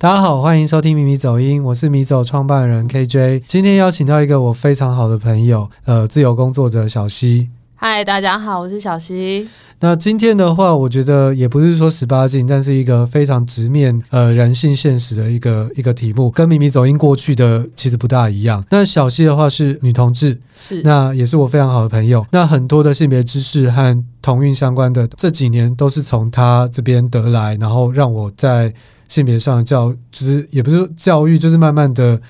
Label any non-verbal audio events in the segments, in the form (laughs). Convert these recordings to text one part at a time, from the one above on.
大家好，欢迎收听米米走音，我是米走创办人 KJ。今天邀请到一个我非常好的朋友，呃，自由工作者小溪。嗨，大家好，我是小溪。那今天的话，我觉得也不是说十八禁，但是一个非常直面呃人性现实的一个一个题目，跟米米走音过去的其实不大一样。那小溪的话是女同志，是那也是我非常好的朋友。那很多的性别知识和同运相关的这几年都是从她这边得来，然后让我在。性别上的教，就是也不是教育，就是慢慢的，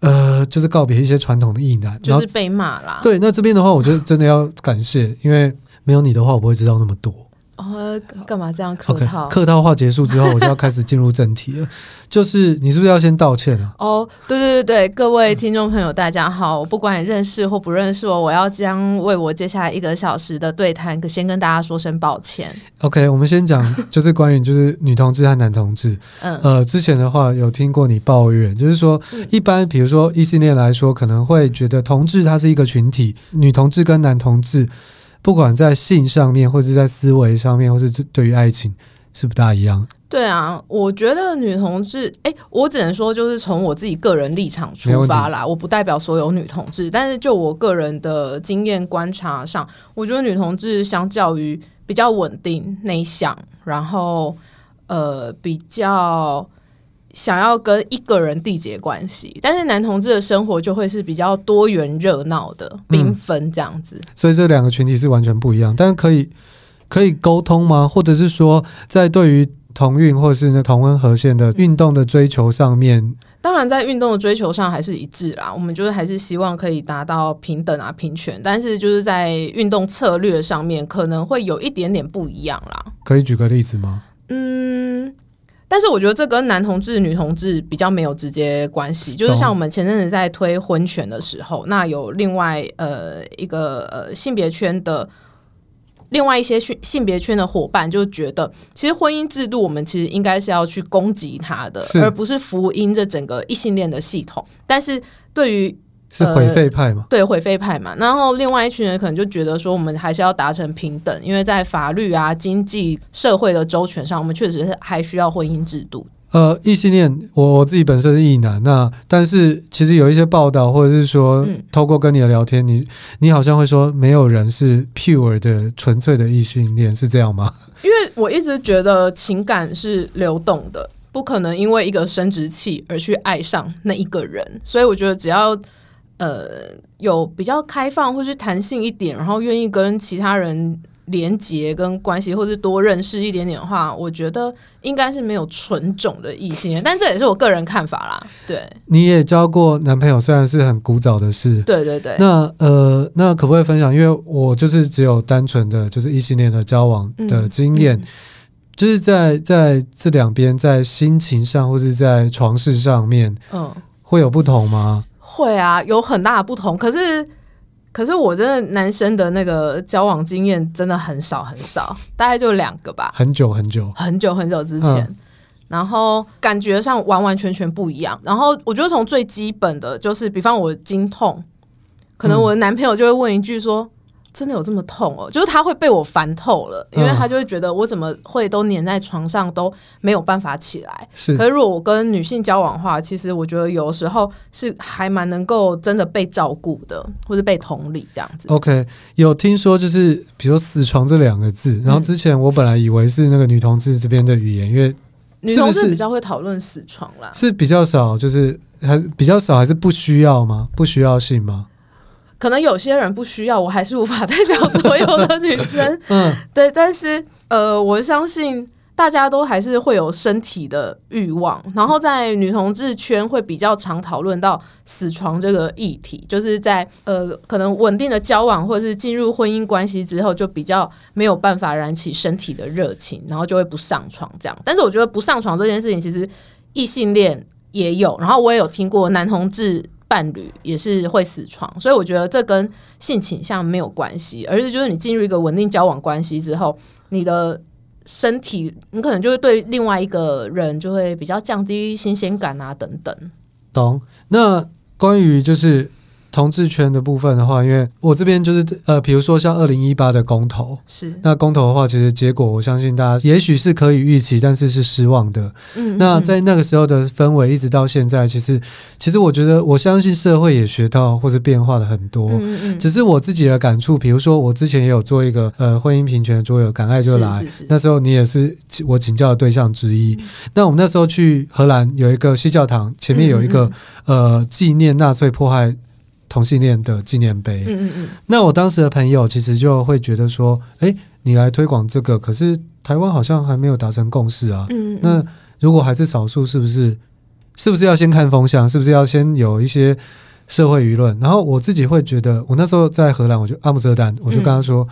呃，就是告别一些传统的意男，就是被骂啦。对，那这边的话，我觉得真的要感谢，因为没有你的话，我不会知道那么多。哦，干嘛这样客套？Okay, 客套话结束之后，我就要开始进入正题了。(laughs) 就是你是不是要先道歉啊？哦，对对对对，各位听众朋友，大家好，我不管你认识或不认识我，我要将为我接下来一个小时的对谈，先跟大家说声抱歉。OK，我们先讲，(laughs) 就是关于就是女同志和男同志。嗯，呃，之前的话有听过你抱怨，就是说一般比如说异性恋来说，可能会觉得同志它是一个群体，女同志跟男同志。不管在性上面，或是在思维上面，或是对于爱情，是不大一样。对啊，我觉得女同志，哎，我只能说，就是从我自己个人立场出发啦，我不代表所有女同志，但是就我个人的经验观察上，我觉得女同志相较于比较稳定、内向，然后呃比较。想要跟一个人缔结关系，但是男同志的生活就会是比较多元、热闹的、缤纷这样子。嗯，所以这两个群体是完全不一样，但是可以可以沟通吗？或者是说，在对于同运或是那同温和线的运动的追求上面，当然在运动的追求上还是一致啦。我们就是还是希望可以达到平等啊、平权，但是就是在运动策略上面可能会有一点点不一样啦。可以举个例子吗？嗯。但是我觉得这跟男同志、女同志比较没有直接关系，就是像我们前阵子在推婚权的时候，那有另外呃一个呃性别圈的另外一些性性别圈的伙伴就觉得，其实婚姻制度我们其实应该是要去攻击它的，而不是福音这整个异性恋的系统。但是对于是毁废派嘛、呃？对，毁废派嘛。然后另外一群人可能就觉得说，我们还是要达成平等，因为在法律啊、经济社会的周全上，我们确实是还需要婚姻制度。呃，异性恋，我我自己本身是异男，那但是其实有一些报道，或者是说，透过跟你的聊天，你你好像会说，没有人是 pure 的纯粹的异性恋，是这样吗？因为我一直觉得情感是流动的，不可能因为一个生殖器而去爱上那一个人，所以我觉得只要。呃，有比较开放或是弹性一点，然后愿意跟其他人连接跟关系，或是多认识一点点的话，我觉得应该是没有纯种的异性，(laughs) 但这也是我个人看法啦。对，你也交过男朋友，虽然是很古早的事。对对对。那呃，那可不可以分享？因为我就是只有单纯的就是异性恋的交往的经验，嗯嗯、就是在在这两边在心情上或是在床事上面，嗯，会有不同吗？会啊，有很大的不同。可是，可是我真的男生的那个交往经验真的很少很少，(laughs) 大概就两个吧。很久很久很久很久之前，嗯、然后感觉上完完全全不一样。然后我觉得从最基本的就是，比方我经痛，可能我的男朋友就会问一句说。嗯真的有这么痛哦？就是他会被我烦透了，因为他就会觉得我怎么会都黏在床上都没有办法起来。是，可是如果我跟女性交往的话，其实我觉得有时候是还蛮能够真的被照顾的，或者被同理这样子。OK，有听说就是比如说“死床”这两个字，然后之前我本来以为是那个女同志这边的语言，因为女同志比较会讨论死床啦，是比较少，就是还是比较少，还是不需要吗？不需要性吗？可能有些人不需要，我还是无法代表所有的女生。(laughs) 嗯，对，但是呃，我相信大家都还是会有身体的欲望，然后在女同志圈会比较常讨论到死床这个议题，就是在呃，可能稳定的交往或者是进入婚姻关系之后，就比较没有办法燃起身体的热情，然后就会不上床这样。但是我觉得不上床这件事情，其实异性恋也有，然后我也有听过男同志。伴侣也是会死床，所以我觉得这跟性倾向没有关系，而是就是你进入一个稳定交往关系之后，你的身体你可能就会对另外一个人就会比较降低新鲜感啊等等。懂？那关于就是同志圈的部分的话，因为我这边就是呃，比如说像二零一八的公投，是那公投的话，其实结果我相信大家也许是可以预期，但是是失望的。嗯，那在那个时候的氛围一直到现在，其实其实我觉得我相信社会也学到或是变化了很多。嗯嗯，只是我自己的感触，比如说我之前也有做一个呃婚姻平权的桌游，敢爱就来，是是是，那时候你也是我请教的对象之一。嗯、那我们那时候去荷兰有一个西教堂，前面有一个呃纪念纳粹迫害同性恋的纪念碑。嗯嗯嗯。那我当时的朋友其实就会觉得说，哎，你来推广这个，可是台湾好像还没有达成共识啊。嗯，嗯。那如果还是少数，是不是是不是要先看风向？是不是要先有一些社会舆论？然后我自己会觉得，我那时候在荷兰，我就阿姆斯特丹，我就跟他说，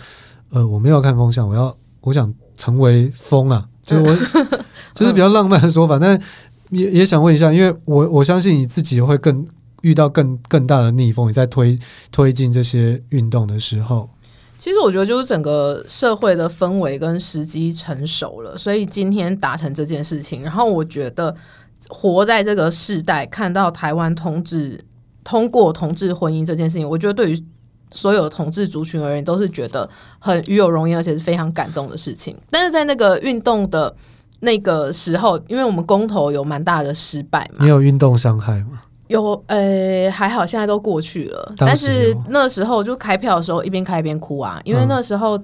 嗯、呃，我没有看风向，我要我想成为风啊，就是我就是比较浪漫的说法，但也也想问一下，因为我我相信你自己会更。遇到更更大的逆风，你在推推进这些运动的时候，其实我觉得就是整个社会的氛围跟时机成熟了，所以今天达成这件事情。然后我觉得活在这个世代，看到台湾同志通过同志婚姻这件事情，我觉得对于所有同志族群而言都是觉得很与有荣焉，而且是非常感动的事情。但是在那个运动的那个时候，因为我们公投有蛮大的失败嘛，你有运动伤害吗？有，呃、欸，还好，现在都过去了。但是那时候就开票的时候，一边开一边哭啊，因为那时候，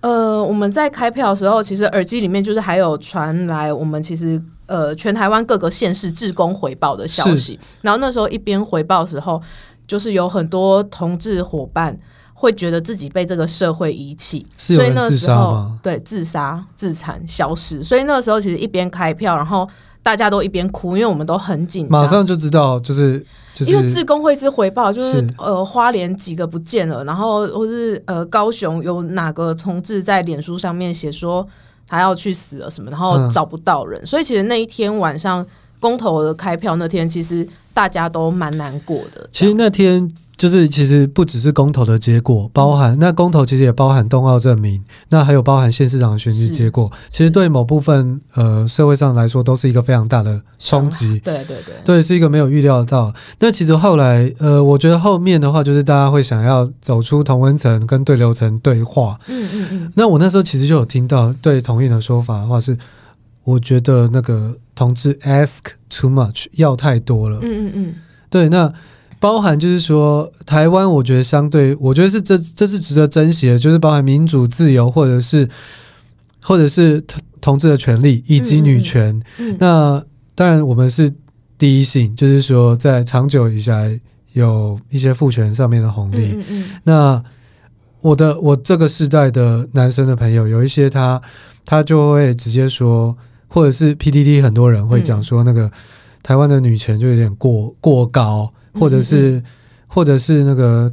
嗯、呃，我们在开票的时候，其实耳机里面就是还有传来我们其实呃全台湾各个县市志工回报的消息。然后那时候一边回报的时候，就是有很多同志伙伴会觉得自己被这个社会遗弃，所以那时候对自杀、自残、消失。所以那时候其实一边开票，然后。大家都一边哭，因为我们都很紧张，马上就知道，就是就是因为自工会之回报，就是，是呃花莲几个不见了，然后或是呃高雄有哪个同志在脸书上面写说他要去死了什么，然后找不到人，嗯、所以其实那一天晚上公投的开票那天，其实大家都蛮难过的。其实那天。就是其实不只是公投的结果，包含那公投其实也包含冬奥证明，那还有包含县市长的选举结果。其实对某部分呃社会上来说都是一个非常大的冲击。对对对，对是一个没有预料到。那其实后来呃，我觉得后面的话就是大家会想要走出同温层跟对流层对话。嗯嗯嗯。那我那时候其实就有听到对同意的说法的话是，我觉得那个同志 ask too much 要太多了。嗯嗯嗯。对，那。包含就是说，台湾我觉得相对，我觉得是这这是值得珍惜的，就是包含民主自由，或者是或者是同同志的权利以及女权。嗯嗯、那当然我们是第一性，就是说在长久以下有一些父权上面的红利。那我的我这个世代的男生的朋友，有一些他他就会直接说，或者是 PDD 很多人会讲说，那个、嗯、台湾的女权就有点过过高。或者是，或者是那个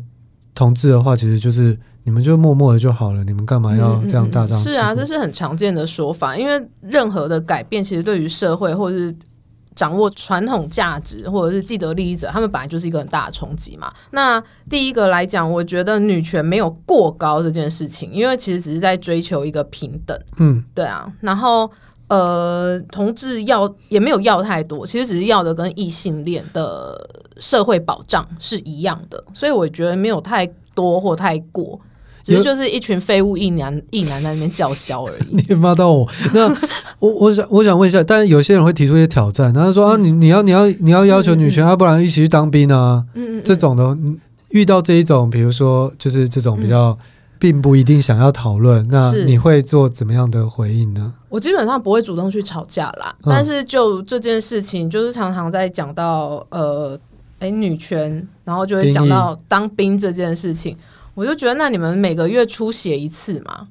同志的话，其实就是你们就默默的就好了，你们干嘛要这样大张？是啊，这是很常见的说法。因为任何的改变，其实对于社会或者是掌握传统价值或者是既得利益者，他们本来就是一个很大的冲击嘛。那第一个来讲，我觉得女权没有过高这件事情，因为其实只是在追求一个平等。嗯，对啊。然后呃，同志要也没有要太多，其实只是要的跟异性恋的。社会保障是一样的，所以我觉得没有太多或太过，只是就是一群废物一男一男在那边叫嚣而已。(laughs) 你骂到我，那我我想我想问一下，但是有些人会提出一些挑战，然后说啊，你你要你要你要要求女权，要、不然一起去当兵啊？嗯，这种的，遇到这一种，比如说就是这种比较。并不一定想要讨论，那你会做怎么样的回应呢？我基本上不会主动去吵架啦，嗯、但是就这件事情，就是常常在讲到呃，哎，女权，然后就会讲到当兵这件事情，我就觉得那你们每个月出血一次嘛，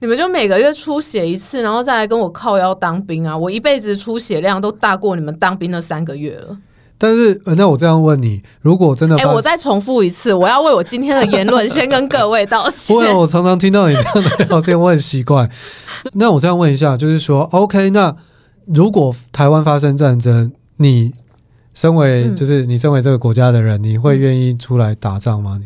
你们就每个月出血一次，然后再来跟我靠腰当兵啊，我一辈子出血量都大过你们当兵那三个月了。但是，那我这样问你，如果真的，哎，我再重复一次，我要为我今天的言论先跟各位道歉。(laughs) 不会，我常常听到你这样的聊天，我很习惯。那我这样问一下，就是说，OK，那如果台湾发生战争，你身为就是你身为这个国家的人，你会愿意出来打仗吗？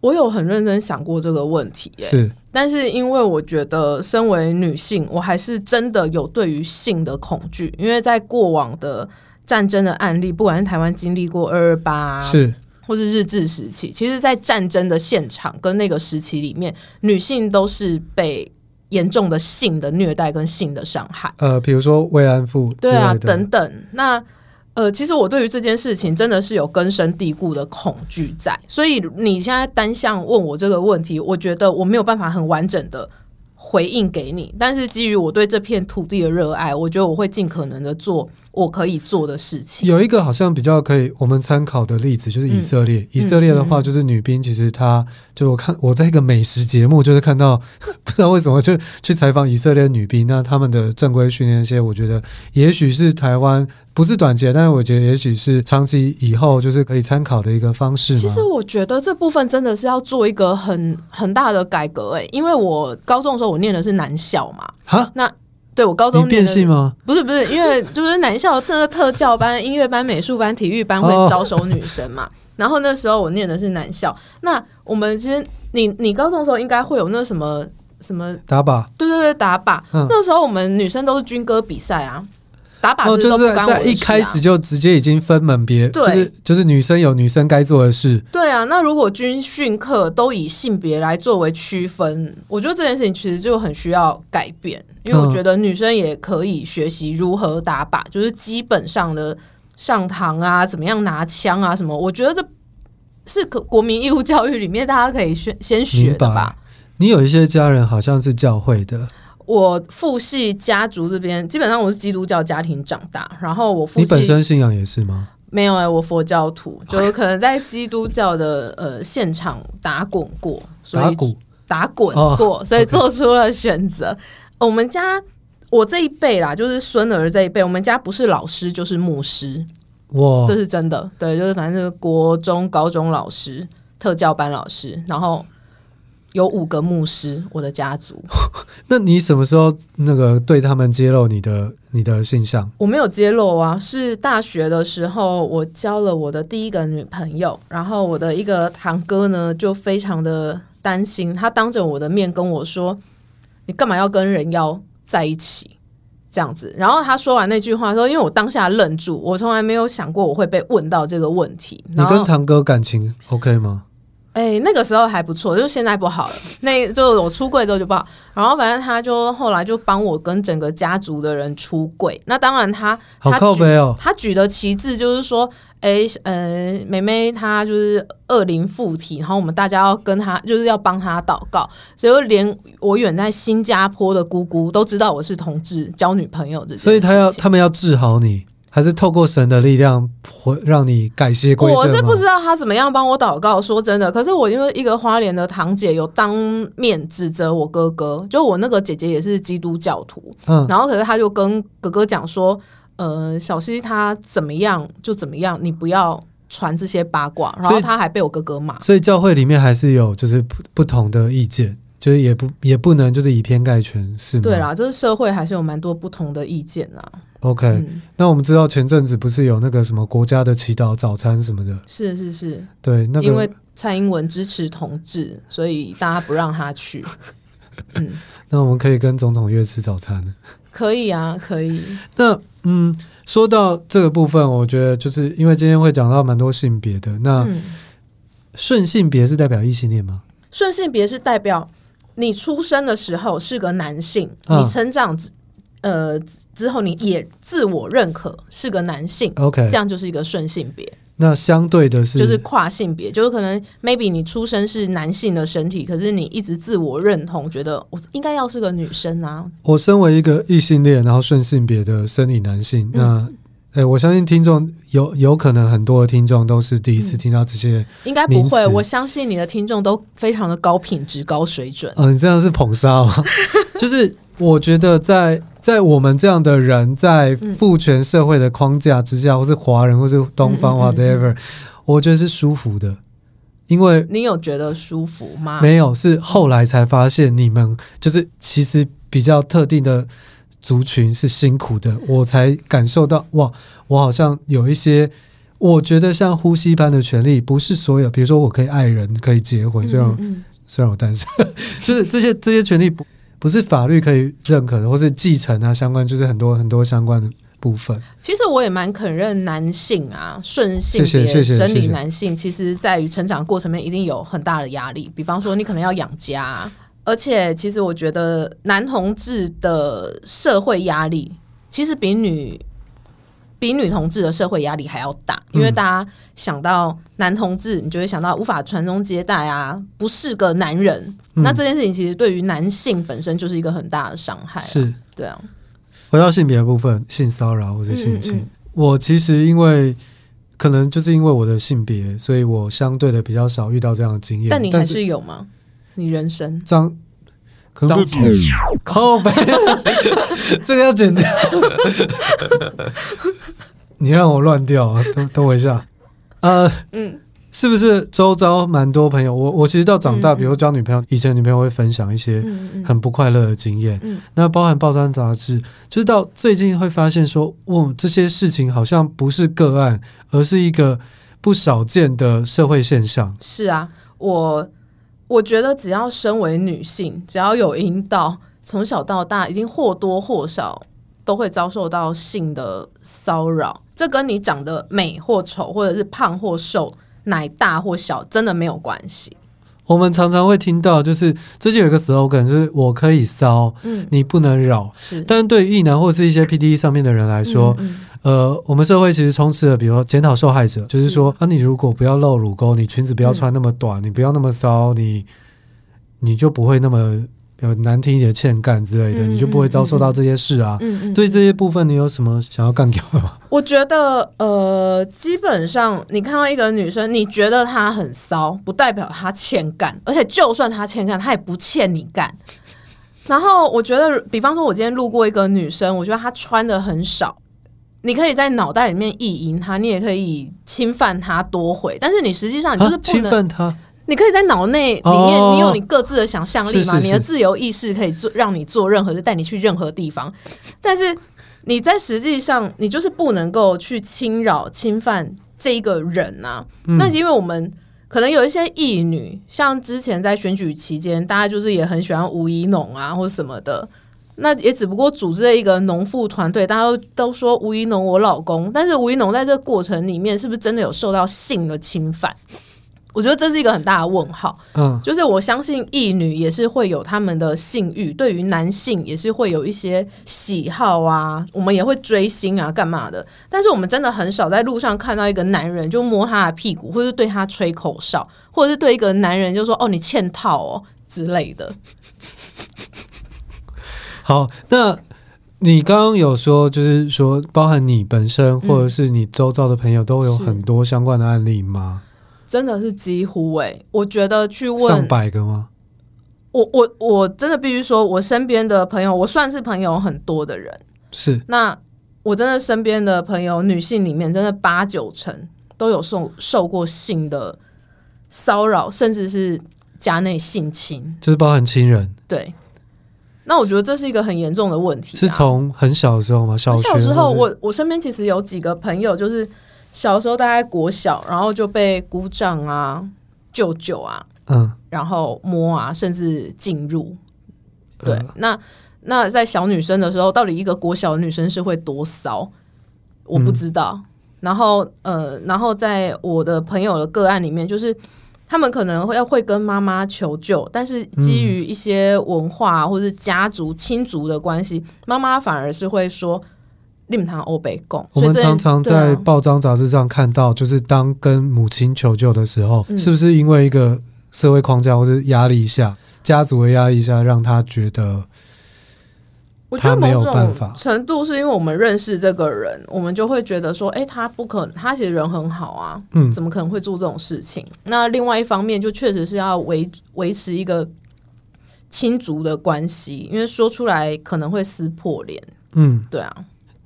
我有很认真想过这个问题，是，但是因为我觉得身为女性，我还是真的有对于性的恐惧，因为在过往的。战争的案例，不管是台湾经历过二二八，是，或是日治时期，其实，在战争的现场跟那个时期里面，女性都是被严重的性的虐待跟性的伤害。呃，比如说慰安妇，对啊，等等。那呃，其实我对于这件事情真的是有根深蒂固的恐惧在，所以你现在单向问我这个问题，我觉得我没有办法很完整的。回应给你，但是基于我对这片土地的热爱，我觉得我会尽可能的做我可以做的事情。有一个好像比较可以我们参考的例子，就是以色列。嗯、以色列的话，就是女兵，其实她就我看我在一个美食节目，就是看到 (laughs) 不知道为什么就去采访以色列女兵，那他们的正规训练那些，我觉得也许是台湾。不是短期，但是我觉得也许是长期以后就是可以参考的一个方式。其实我觉得这部分真的是要做一个很很大的改革诶，因为我高中的时候我念的是男校嘛。哈，那对我高中变性吗？不是不是，因为就是男校那个特教班、音乐班、美术班、体育班会招收女生嘛。哦、然后那时候我念的是男校，那我们其实你你高中的时候应该会有那什么什么打靶？对对对，打靶。嗯、那时候我们女生都是军歌比赛啊。打靶哦，就是在一开始就直接已经分门别，对就是就是女生有女生该做的事。对啊，那如果军训课都以性别来作为区分，我觉得这件事情其实就很需要改变，因为我觉得女生也可以学习如何打靶，嗯、就是基本上的上膛啊，怎么样拿枪啊什么，我觉得这是可国民义务教育里面大家可以先先学的吧。你有一些家人好像是教会的。(laughs) 我父系家族这边基本上我是基督教家庭长大，然后我父系，你本身信仰也是吗？没有哎、欸，我佛教徒，就是 (laughs) 可能在基督教的呃现场打滚过，所以打滚过，哦、所以做出了选择。我们家我这一辈啦，就是孙儿这一辈，我们家不是老师就是牧师，哇，这是真的。对，就是反正就是国中、高中老师、特教班老师，然后。有五个牧师，我的家族。(laughs) 那你什么时候那个对他们揭露你的你的性向？我没有揭露啊，是大学的时候，我交了我的第一个女朋友，然后我的一个堂哥呢就非常的担心，他当着我的面跟我说：“你干嘛要跟人妖在一起？”这样子，然后他说完那句话说，因为我当下愣住，我从来没有想过我会被问到这个问题。你跟堂哥感情 OK 吗？哎、欸，那个时候还不错，就是现在不好了。那就我出柜之后就不好，然后反正他就后来就帮我跟整个家族的人出柜。那当然他好靠背哦，他举的旗帜就是说，哎、欸，呃，妹妹她就是恶灵附体，然后我们大家要跟她就是要帮她祷告。所以连我远在新加坡的姑姑都知道我是同志交女朋友这，所以他要他们要治好你。还是透过神的力量，会让你改邪归正。我是不知道他怎么样帮我祷告。说真的，可是我因为一个花莲的堂姐有当面指责我哥哥，就我那个姐姐也是基督教徒，嗯，然后可是他就跟哥哥讲说，呃，小溪他怎么样就怎么样，你不要传这些八卦。然后他还被我哥哥骂。所以教会里面还是有就是不不同的意见。就是也不也不能就是以偏概全，是吗？对啦，这个社会还是有蛮多不同的意见啦。OK，嗯，那我们知道前阵子不是有那个什么国家的祈祷早餐什么的？是是是，对，那个因为蔡英文支持同志，所以大家不让他去。(laughs) 嗯，那我们可以跟总统约吃早餐？可以啊，可以。那嗯，说到这个部分，我觉得就是因为今天会讲到蛮多性别的，那顺性别是代表异性恋吗？顺性别是代表。你出生的时候是个男性，你成长之呃之后，你也自我认可是个男性，OK，这样就是一个顺性别。那相对的是，就是跨性别，就是可能 maybe 你出生是男性的身体，可是你一直自我认同，觉得我应该要是个女生啊。我身为一个异性恋，然后顺性别的生理男性，嗯、那。哎，我相信听众有有可能很多的听众都是第一次听到这些、嗯，应该不会。我相信你的听众都非常的高品质、高水准。嗯、哦，你这样是捧杀吗？(laughs) 就是我觉得在在我们这样的人在父权社会的框架之下，嗯、或是华人，或是东方，whatever，、嗯嗯嗯、我觉得是舒服的。因为你有觉得舒服吗？没有，是后来才发现你们就是其实比较特定的。族群是辛苦的，我才感受到哇，我好像有一些，我觉得像呼吸般的权利，不是所有，比如说我可以爱人，可以结婚，虽然、嗯嗯、虽然我单身，(laughs) 就是这些这些权利不不是法律可以认可的，或是继承啊相关，就是很多很多相关的部分。其实我也蛮肯认男性啊，顺性别生理男性，其实在于成长过程面一定有很大的压力。比方说，你可能要养家，而且其实我觉得男同志的社会压力其实比女。比女同志的社会压力还要大，因为大家想到男同志，你就会想到无法传宗接代啊，不是个男人。嗯、那这件事情其实对于男性本身就是一个很大的伤害、啊。是，对啊。回到性别的部分，性骚扰或者性侵，嗯嗯嗯，我其实因为可能就是因为我的性别，所以我相对的比较少遇到这样的经验。但你还是有吗？你人生张张靠背，(laughs) 这个要剪掉。你让我乱掉啊！等等我一下。呃，嗯，是不是周遭蛮多朋友？我我其实到长大，嗯、比如交女朋友，以前女朋友会分享一些很不快乐的经验。那包含报章杂志，就是到最近会发现说，哦，这些事情好像不是个案，而是一个不少见的社会现象。是啊，我。我觉得只要身为女性，只要有阴道，从小到大一定或多或少都会遭受到性的骚扰。这跟你长得美或丑，或者是胖或瘦、奶大或小，真的没有关系。我们常常会听到，就是最近有一个 slogan，就是“我可以骚，嗯，你不能扰”。是，但是对于异男或是一些 PDE 上面的人来说，嗯嗯呃，我们社会其实充斥了，比如说检讨受害者，就是说，啊，你如果不要露乳沟，你裙子不要穿那么短，嗯、你不要那么骚，你你就不会那么有难听一点欠干之类的，嗯、你就不会遭受到这些事啊。对这些部分，你有什么想要干掉的吗？我觉得，呃，基本上你看到一个女生，你觉得她很骚，不代表她欠干，而且就算她欠干，她也不欠你干。然后我觉得，比方说，我今天路过一个女生，我觉得她穿的很少。你可以在脑袋里面意淫他，你也可以侵犯他多回，但是你实际上你就是不能侵犯他。你可以在脑内里面，哦、你有你各自的想象力嘛？是是是，你的自由意识可以做，让你做任何事，带你去任何地方。但是你在实际上，你就是不能够去侵扰、侵犯这一个人啊。嗯、那是因为我们可能有一些义女，像之前在选举期间，大家就是也很喜欢吴怡农啊，或什么的。那也只不过组织了一个农妇团队，大家都都说吴怡农我老公，但是吴怡农在这个过程里面是不是真的有受到性的侵犯？我觉得这是一个很大的问号。嗯，就是我相信异女也是会有他们的性欲，对于男性也是会有一些喜好啊，我们也会追星啊，干嘛的？但是我们真的很少在路上看到一个男人就摸他的屁股，或是对他吹口哨，或者是对一个男人就说“哦，你欠套哦”之类的。(laughs) 好，那你刚刚有说，就是说，包含你本身或者是你周遭的朋友，都有很多相关的案例吗？真的是几乎诶、欸，我觉得去问上百个吗？我我我真的必须说，我身边的朋友，我算是朋友很多的人。是，那我真的身边的朋友，女性里面，真的八九成都有受受过性的骚扰，甚至是家内性侵，就是包含亲人。对。那我觉得这是一个很严重的问题，啊。是从很小的时候吗？小学小时候，我我身边其实有几个朋友，就是小时候大概国小，然后就被姑丈啊、舅舅啊，嗯，然后摸啊，甚至进入。对，呃、那那在小女生的时候，到底一个国小的女生是会多骚？我不知道。嗯、然后呃，然后在我的朋友的个案里面，就是。他们可能会要会跟妈妈求救，但是基于一些文化或者家族亲族的关系，妈妈、嗯、反而是会说“令堂欧北贡”。我们常常在报章杂志上看到，就是当跟母亲求救的时候，嗯、是不是因为一个社会框架或是压力下，家族的压力下，让他觉得？我觉得某种程度是因为我们认识这个人，我们就会觉得说，哎、欸，他不可能，他其实人很好啊，嗯，怎么可能会做这种事情？那另外一方面，就确实是要维维持一个亲族的关系，因为说出来可能会撕破脸，嗯，对啊。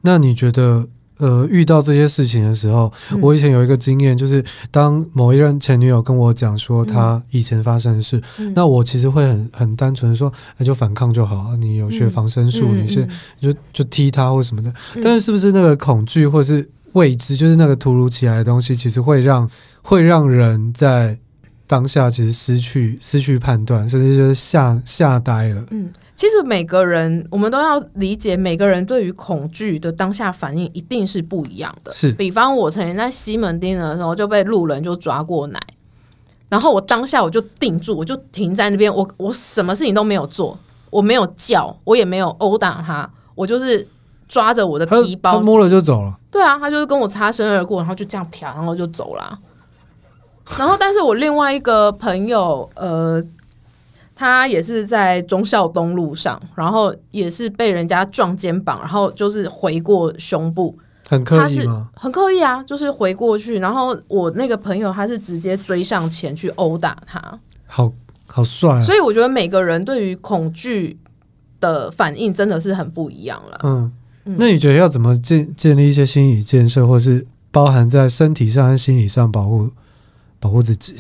那你觉得？呃，遇到这些事情的时候，嗯、我以前有一个经验，就是当某一任前女友跟我讲说她以前发生的事，嗯、那我其实会很很单纯的说，那就反抗就好，你有学防身术，嗯、你是就就踢他或什么的。嗯、但是是不是那个恐惧或是未知，就是那个突如其来的东西，其实会让会让人在当下其实失去失去判断，甚至就是吓吓呆了。嗯，其实每个人我们都要理解，每个人对于恐惧的当下反应一定是不一样的。是，比方我曾经在西门町的时候就被路人就抓过奶，然后我当下我就定住，我就停在那边，我我什么事情都没有做，我没有叫，我也没有殴打他，我就是抓着我的皮包，他摸了就走了。对啊，他就是跟我擦身而过，然后就这样啪，然后就走了。(laughs) 然后，但是我另外一个朋友，呃，他也是在忠孝东路上，然后也是被人家撞肩膀，然后就是回过胸部，很刻意吗？很刻意啊，就是回过去。然后我那个朋友他是直接追上前去殴打他，好好帅啊。所以我觉得每个人对于恐惧的反应真的是很不一样了。嗯，那你觉得要怎么建建立一些心理建设，或是包含在身体上和心理上保护？保护自己，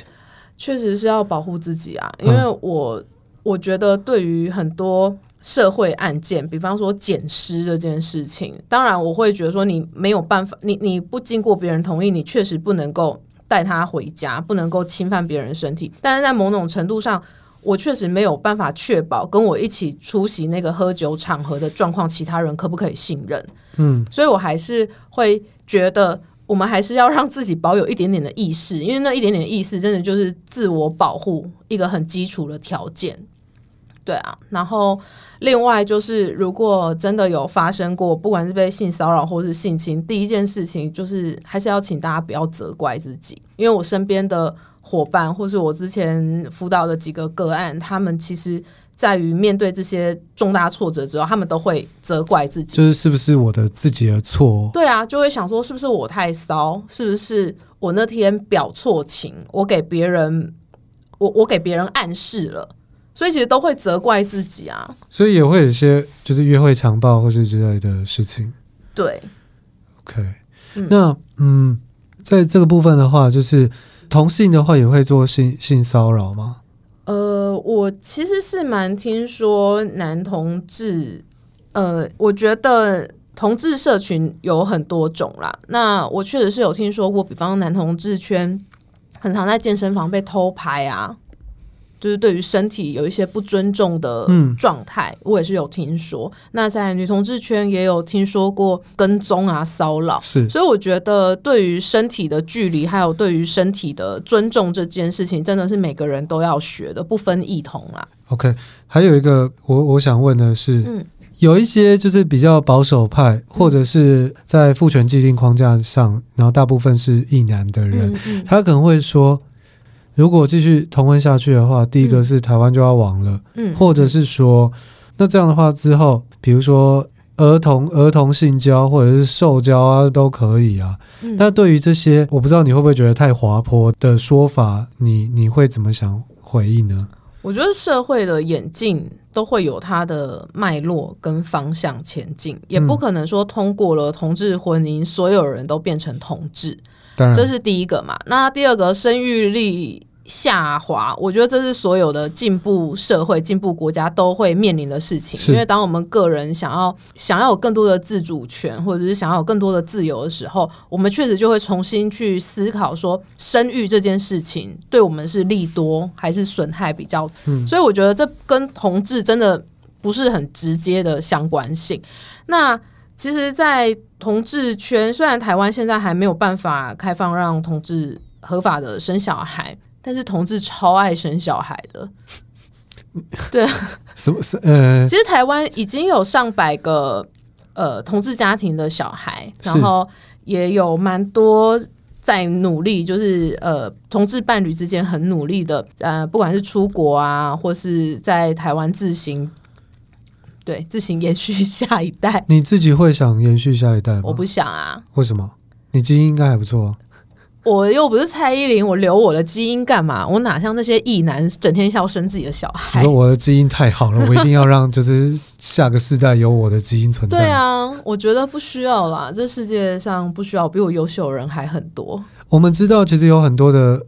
确实是要保护自己啊！因为我、嗯、我觉得，对于很多社会案件，比方说捡尸这件事情，当然我会觉得说，你没有办法，你你不经过别人同意，你确实不能够带他回家，不能够侵犯别人身体。但是在某种程度上，我确实没有办法确保跟我一起出席那个喝酒场合的状况，其他人可不可以信任？嗯，所以我还是会觉得。我们还是要让自己保有一点点的意识，因为那一点点意识，真的就是自我保护一个很基础的条件。对啊，然后另外就是，如果真的有发生过，不管是被性骚扰或是性侵，第一件事情就是还是要请大家不要责怪自己，因为我身边的伙伴或是我之前辅导的几个个案，他们其实。在于面对这些重大挫折之后，他们都会责怪自己，就是是不是我的自己的错？对啊，就会想说是不是我太骚，是不是我那天表错情，我给别人，我我给别人暗示了，所以其实都会责怪自己啊。所以也会有一些就是约会强暴或是之类的事情。对，OK，嗯，那嗯，在这个部分的话，就是同性的话也会做性性骚扰吗？呃，我其实是蛮听说男同志，呃，我觉得同志社群有很多种啦。那我确实是有听说过，比方男同志圈很常在健身房被偷拍啊。就是对于身体有一些不尊重的状态，嗯，我也是有听说。那在女同志圈也有听说过跟踪啊、骚扰，是。所以我觉得对于身体的距离，还有对于身体的尊重这件事情，真的是每个人都要学的，不分异同啦。OK，还有一个我我想问的是，嗯，有一些就是比较保守派，或者是在父权既定框架上，然后大部分是异男的人，嗯嗯，他可能会说。如果继续同婚下去的话，第一个是台湾就要亡了，嗯，或者是说，那这样的话之后，比如说儿童儿童性交或者是受交啊，都可以啊。那对于这些，我不知道你会不会觉得太滑坡的说法，你你会怎么想回应呢？我觉得社会的演进都会有它的脉络跟方向前进，也不可能说通过了同志婚姻，所有人都变成同志。这是第一个嘛？那第二个，生育率下滑，我觉得这是所有的进步社会、进步国家都会面临的事情。因为当我们个人想要想要有更多的自主权，或者是想要有更多的自由的时候，我们确实就会重新去思考说，生育这件事情对我们是利多还是损害比较。嗯，所以我觉得这跟同志真的不是很直接的相关性。那其实，在同志圈，虽然台湾现在还没有办法开放让同志合法的生小孩，但是同志超爱生小孩的。(laughs) 对啊，什么是呃？其实台湾已经有上百个呃同志家庭的小孩，然后也有蛮多在努力，就是呃同志伴侣之间很努力的，呃，不管是出国啊，或是在台湾自行。对，自行延续 (laughs) 下一代。你自己会想延续下一代吗？我不想啊。为什么？你基因应该还不错。啊我又不是蔡依林，我留我的基因干嘛？我哪像那些异男，整天要生自己的小孩。你说我的基因太好了，我一定要让就是下个世代有我的基因存在。对啊，我觉得不需要啦。这世界上不需要比我优秀的人还很多。我们知道，其实有很多的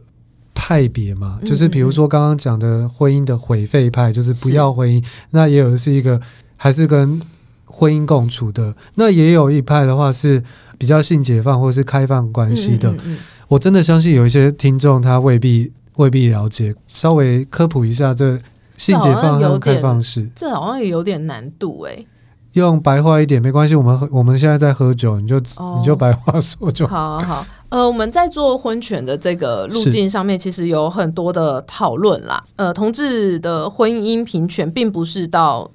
派别嘛，就是比如说刚刚讲的婚姻的毁废派，就是不要婚姻。那也有的是一个。还是跟婚姻共处的，那也有一派的话是比较性解放或是开放关系的。嗯嗯嗯。我真的相信有一些听众他未必未必了解，稍微科普一下这性解放和开放式，这好像也有点难度哎。用白话一点没关系，我们我们现在在喝酒，你就、哦、你就白话说就好。好好，呃，我们在做婚权的这个路径上面，其实有很多的讨论啦。呃，同志的婚姻平权并不是到。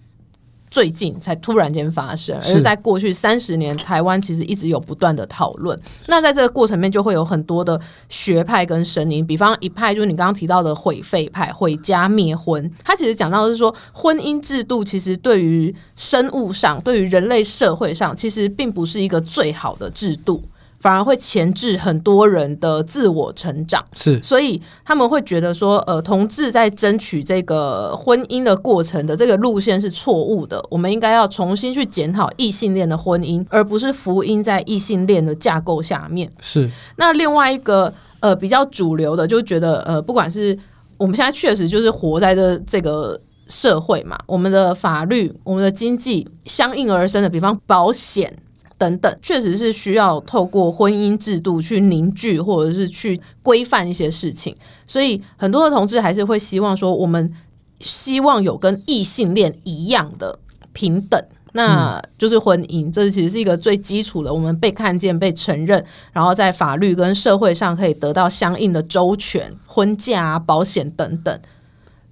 最近才突然间发生，而是在过去三十年，台湾其实一直有不断的讨论。那在这个过程面，就会有很多的学派跟声音，比方一派就是你刚刚提到的毁废派，毁家灭婚。他其实讲到的是说，婚姻制度其实对于生物上，对于人类社会上，其实并不是一个最好的制度。反而会钳制很多人的自我成长，是，所以他们会觉得说，呃，同志在争取这个婚姻的过程的这个路线是错误的，我们应该要重新去检讨异性恋的婚姻，而不是福音在异性恋的架构下面。是，那另外一个呃比较主流的，就觉得呃，不管是我们现在确实就是活在这这个社会嘛，我们的法律、我们的经济相应而生的，比方保险。等等，确实是需要透过婚姻制度去凝聚，或者是去规范一些事情。所以很多的同志还是会希望说，我们希望有跟异性恋一样的平等，那就是婚姻。这其实是一个最基础的，我们被看见、被承认，然后在法律跟社会上可以得到相应的周全，婚嫁、保险等等。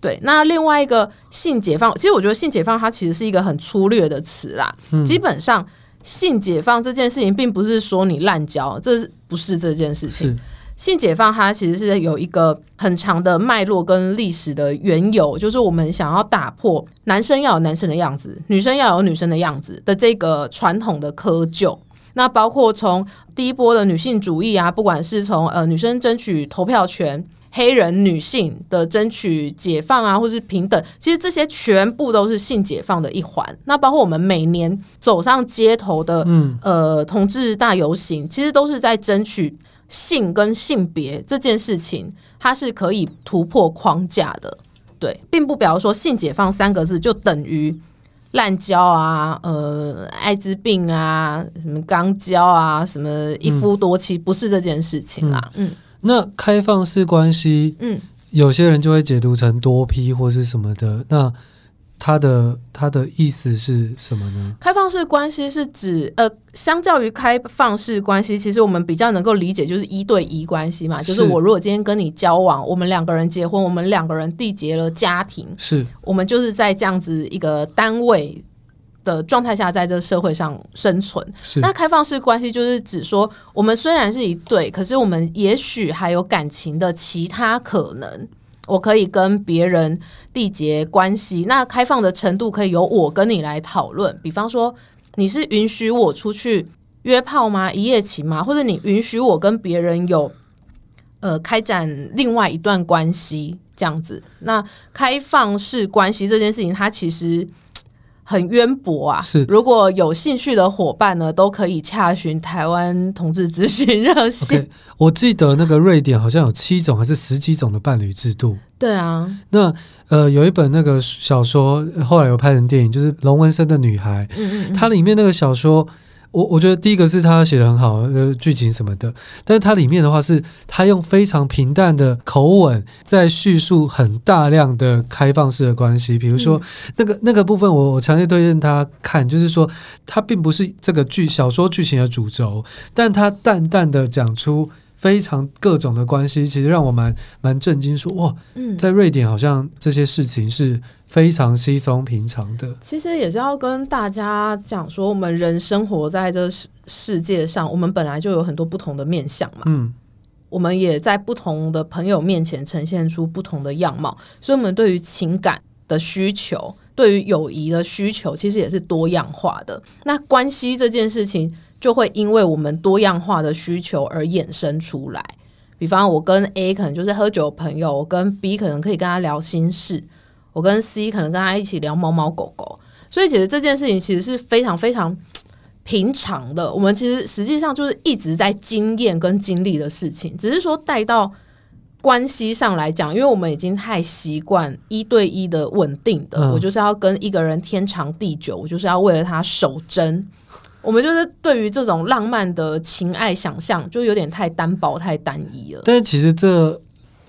对，那另外一个性解放，其实我觉得性解放它其实是一个很粗略的词啦，嗯、基本上。性解放这件事情，并不是说你滥交，这不是这件事情。性解放它其实是有一个很长的脉络跟历史的缘由，就是我们想要打破男生要有男生的样子，女生要有女生的样子的这个传统的窠臼。那包括从第一波的女性主义啊，不管是从呃女生争取投票权。黑人女性的争取解放啊，或是平等，其实这些全部都是性解放的一环。那包括我们每年走上街头的，嗯，呃，同志大游行，其实都是在争取性跟性别这件事情，它是可以突破框架的。对，并不表示说性解放三个字就等于滥交啊，呃，艾滋病啊，什么肛交啊，什么一夫多妻，嗯，不是这件事情啦，嗯。嗯那开放式关系，嗯，有些人就会解读成多批或是什么的。那他的他的意思是什么呢？开放式关系是指，呃，相较于开放式关系，其实我们比较能够理解就是一对一关系嘛，就是我如果今天跟你交往，我们两个人结婚，我们两个人缔结了家庭，是我们就是在这样子一个单位的状态下，在这个社会上生存。那开放式关系就是指说，我们虽然是一对，可是我们也许还有感情的其他可能。我可以跟别人缔结关系，那开放的程度可以由我跟你来讨论。比方说，你是允许我出去约炮吗？一夜情吗？或者你允许我跟别人有呃开展另外一段关系这样子？那开放式关系这件事情，它其实。很渊博啊！是，如果有兴趣的伙伴呢，都可以洽询台湾同志咨询热线。Okay, 我记得那个瑞典好像有七种还是十几种的伴侣制度。对啊，那呃有一本那个小说，后来有拍成电影，就是龙纹身的女孩。嗯嗯嗯，它里面那个小说。我我觉得第一个是他写的很好，呃，剧情什么的，但是它里面的话是他用非常平淡的口吻在叙述很大量的开放式的关系，比如说那个那个部分我，我我强烈推荐他看，就是说它并不是这个剧小说剧情的主轴，但他淡淡的讲出非常各种的关系，其实让我蛮蛮震惊，说哇，在瑞典好像这些事情是。非常稀松平常的，其实也是要跟大家讲说，我们人生活在这世世界上，我们本来就有很多不同的面相嘛。嗯，我们也在不同的朋友面前呈现出不同的样貌，所以，我们对于情感的需求，对于友谊的需求，其实也是多样化的。那关系这件事情，就会因为我们多样化的需求而衍生出来。比方，我跟 A 可能就是喝酒的朋友，我跟 B 可能可以跟他聊心事。我跟 C 可能跟他一起聊猫猫狗狗，所以其实这件事情其实是非常非常平常的。我们其实实际上就是一直在经验跟经历的事情，只是说带到关系上来讲，因为我们已经太习惯一对一的稳定的，嗯、我就是要跟一个人天长地久，我就是要为了他守贞。我们就是对于这种浪漫的情爱想象，就有点太单薄、太单一了。但是其实这。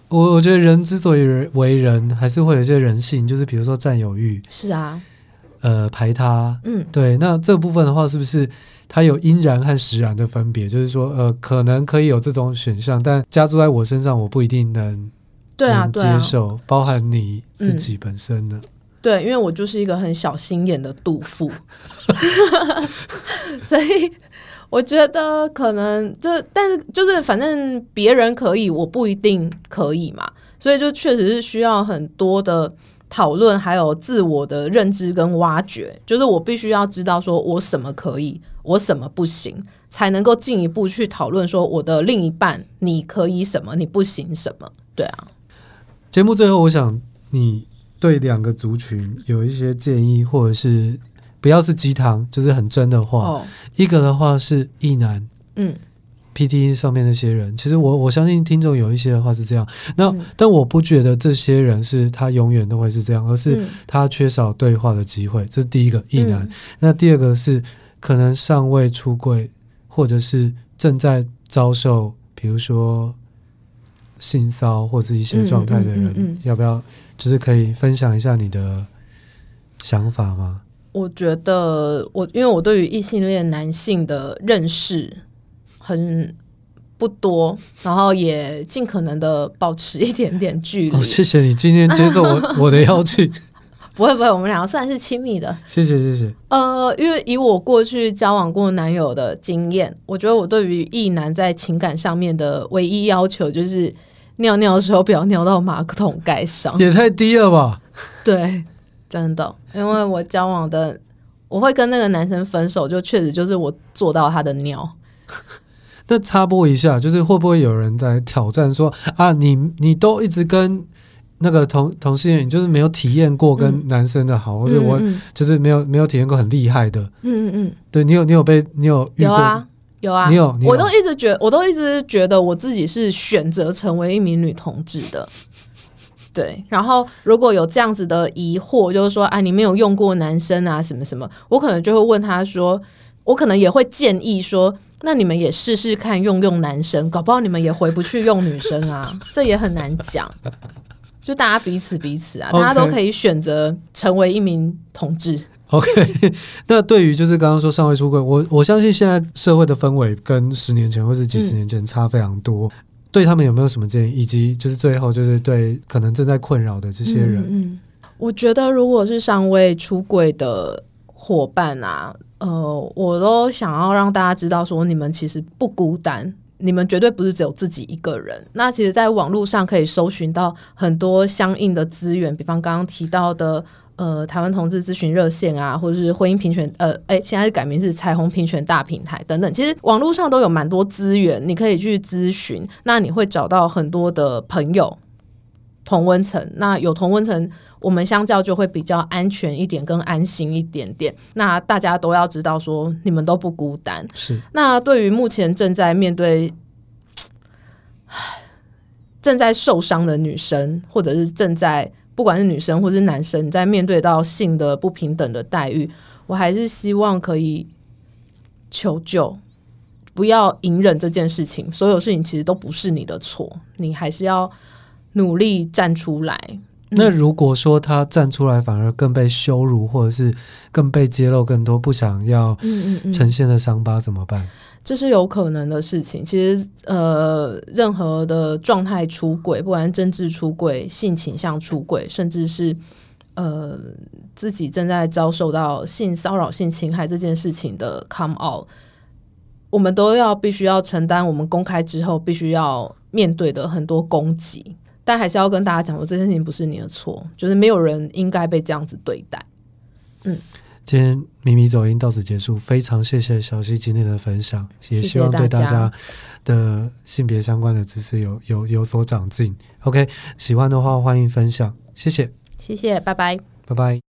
我我觉得人之所以为人，还是会有一些人性，就是比如说占有欲。是啊。呃，排他，嗯，对，那这部分的话，是不是它有因然和实然的分别？就是说，呃，可能可以有这种选项，但加注在我身上，我不一定能对啊接受，包含你自己本身的。对，因为我就是一个很小心眼的杜甫，(laughs) 所以我觉得可能就，但是就是反正别人可以，我不一定可以嘛，所以就确实是需要很多的。讨论还有自我的认知跟挖掘，就是我必须要知道说我什么可以，我什么不行，才能够进一步去讨论说我的另一半你可以什么，你不行什么，对啊。节目最后，我想你对两个族群有一些建议，或者是不要是鸡汤，就是很真的话。哦、一个的话是意男，嗯。PTT 上面那些人，其实我我相信听众有一些的话是这样，那、嗯、但我不觉得这些人是他永远都会是这样，而是他缺少对话的机会，这是第一个意男。嗯、那第二个是可能尚未出柜，或者是正在遭受，比如说性骚或者一些状态的人，要不要就是可以分享一下你的想法吗？我觉得我因为我对于异性恋男性的认识。很不多，然后也尽可能的保持一点点距离。哦，谢谢你今天接受我 (laughs) 我的邀请。不会不会，我们两个算是亲密的。谢谢谢谢。呃，因为以我过去交往过男友的经验，我觉得我对于异男在情感上面的唯一要求就是尿尿的时候不要尿到马桶盖上。也太低了吧？对，真的，因为我交往的，我会跟那个男生分手，就确实就是我做到他的尿。(laughs) 那插播一下，就是会不会有人在挑战说啊，你你都一直跟那个同同性恋，你就是没有体验过跟男生的好，嗯、或者我就是没有没有体验过很厉害的。嗯嗯嗯，对你有你有被你有遇过？有啊有啊，你有，你有，我都一直觉我都一直觉得我自己是选择成为一名女同志的。(laughs) 对，然后如果有这样子的疑惑，就是说啊，你没有用过男生啊，什么什么，我可能就会问他说，我可能也会建议说。那你们也试试看用用男生，搞不好你们也回不去用女生啊，(laughs) 这也很难讲。就大家彼此彼此啊.大家都可以选择成为一名同志。OK，(laughs) 那对于就是刚刚说尚未出柜，我我相信现在社会的氛围跟十年前或是几十年前差非常多。嗯、对他们有没有什么建议？以及就是最后就是对可能正在困扰的这些人，嗯，嗯，我觉得如果是尚未出柜的伙伴啊。呃，我都想要让大家知道，说你们其实不孤单，你们绝对不是只有自己一个人。那其实，在网络上可以搜寻到很多相应的资源，比方刚刚提到的，呃，台湾同志咨询热线啊，或者是婚姻平权，呃，哎，现在是改名是彩虹平权大平台等等。其实网络上都有蛮多资源，你可以去咨询。那你会找到很多的朋友同温层，那有同温层。我们相较就会比较安全一点，更安心一点点。那大家都要知道，说你们都不孤单。是。那对于目前正在面对、(sighs) 正在受伤的女生，或者是正在不管是女生或是男生，在面对到性的不平等的待遇，我还是希望可以求救，不要隐忍这件事情。所有事情其实都不是你的错，你还是要努力站出来。那如果说他站出来反而更被羞辱，或者是更被揭露更多不想要呈现的伤疤怎么办？这是有可能的事情。其实，呃，任何的状态出轨，不管是政治出轨、性倾向出轨，甚至是呃自己正在遭受到性骚扰、性侵害这件事情的 come out，我们都要必须要承担我们公开之后必须要面对的很多攻击。但还是要跟大家讲说，这件事情不是你的错，就是没有人应该被这样子对待。嗯，今天迷迷走音到此结束，非常谢谢小溪今天的分享，也希望对大家的性别相关的知识有有有所长进。OK，喜欢的话欢迎分享，谢谢，谢谢，拜拜，拜拜。